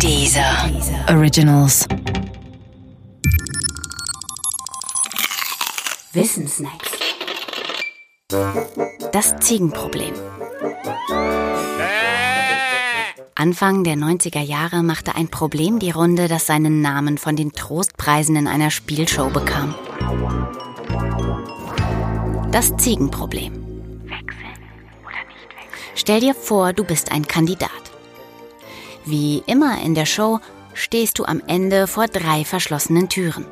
Dieser Originals. Wissensnacks. Das Ziegenproblem. Anfang der 90er Jahre machte ein Problem die Runde, das seinen Namen von den Trostpreisen in einer Spielshow bekam. Das Ziegenproblem. Stell dir vor, du bist ein Kandidat. Wie immer in der Show stehst du am Ende vor drei verschlossenen Türen.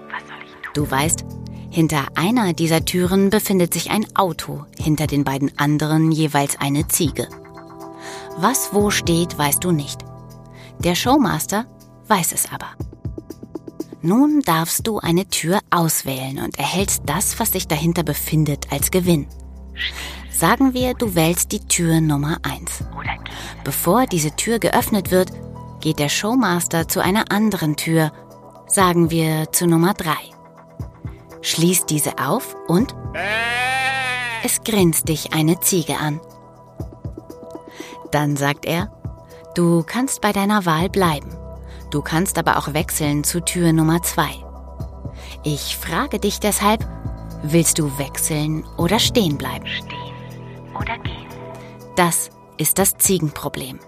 Du weißt, hinter einer dieser Türen befindet sich ein Auto, hinter den beiden anderen jeweils eine Ziege. Was wo steht, weißt du nicht. Der Showmaster weiß es aber. Nun darfst du eine Tür auswählen und erhältst das, was sich dahinter befindet, als Gewinn. Sagen wir, du wählst die Tür Nummer 1. Bevor diese Tür geöffnet wird, geht der Showmaster zu einer anderen Tür, sagen wir zu Nummer 3. Schließt diese auf und es grinst dich eine Ziege an. Dann sagt er, du kannst bei deiner Wahl bleiben. Du kannst aber auch wechseln zu Tür Nummer 2. Ich frage dich deshalb, willst du wechseln oder stehen bleiben? oder gehen. Das ist das Ziegenproblem.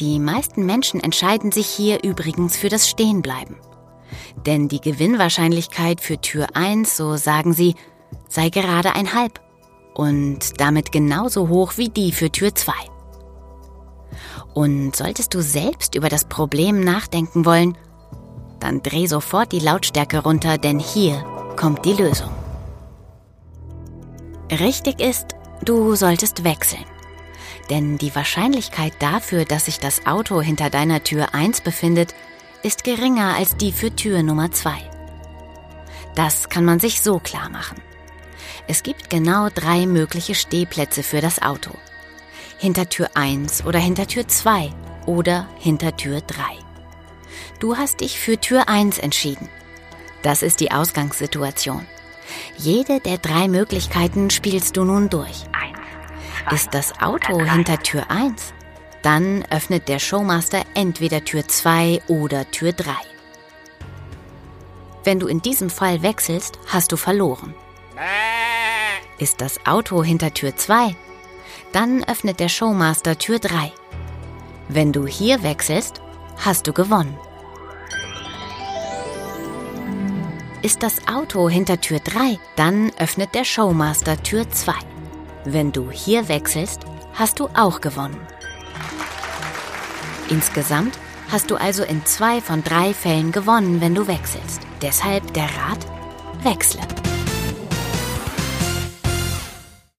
Die meisten Menschen entscheiden sich hier übrigens für das Stehenbleiben. Denn die Gewinnwahrscheinlichkeit für Tür 1, so sagen sie, sei gerade ein Halb und damit genauso hoch wie die für Tür 2. Und solltest du selbst über das Problem nachdenken wollen, dann dreh sofort die Lautstärke runter, denn hier kommt die Lösung. Richtig ist, Du solltest wechseln. Denn die Wahrscheinlichkeit dafür, dass sich das Auto hinter deiner Tür 1 befindet, ist geringer als die für Tür Nummer 2. Das kann man sich so klar machen. Es gibt genau drei mögliche Stehplätze für das Auto. Hinter Tür 1 oder hinter Tür 2 oder hinter Tür 3. Du hast dich für Tür 1 entschieden. Das ist die Ausgangssituation. Jede der drei Möglichkeiten spielst du nun durch. Ist das Auto hinter Tür 1? Dann öffnet der Showmaster entweder Tür 2 oder Tür 3. Wenn du in diesem Fall wechselst, hast du verloren. Ist das Auto hinter Tür 2? Dann öffnet der Showmaster Tür 3. Wenn du hier wechselst, hast du gewonnen. Ist das Auto hinter Tür 3, dann öffnet der Showmaster Tür 2. Wenn du hier wechselst, hast du auch gewonnen. Insgesamt hast du also in zwei von drei Fällen gewonnen, wenn du wechselst. Deshalb der Rat, wechsle.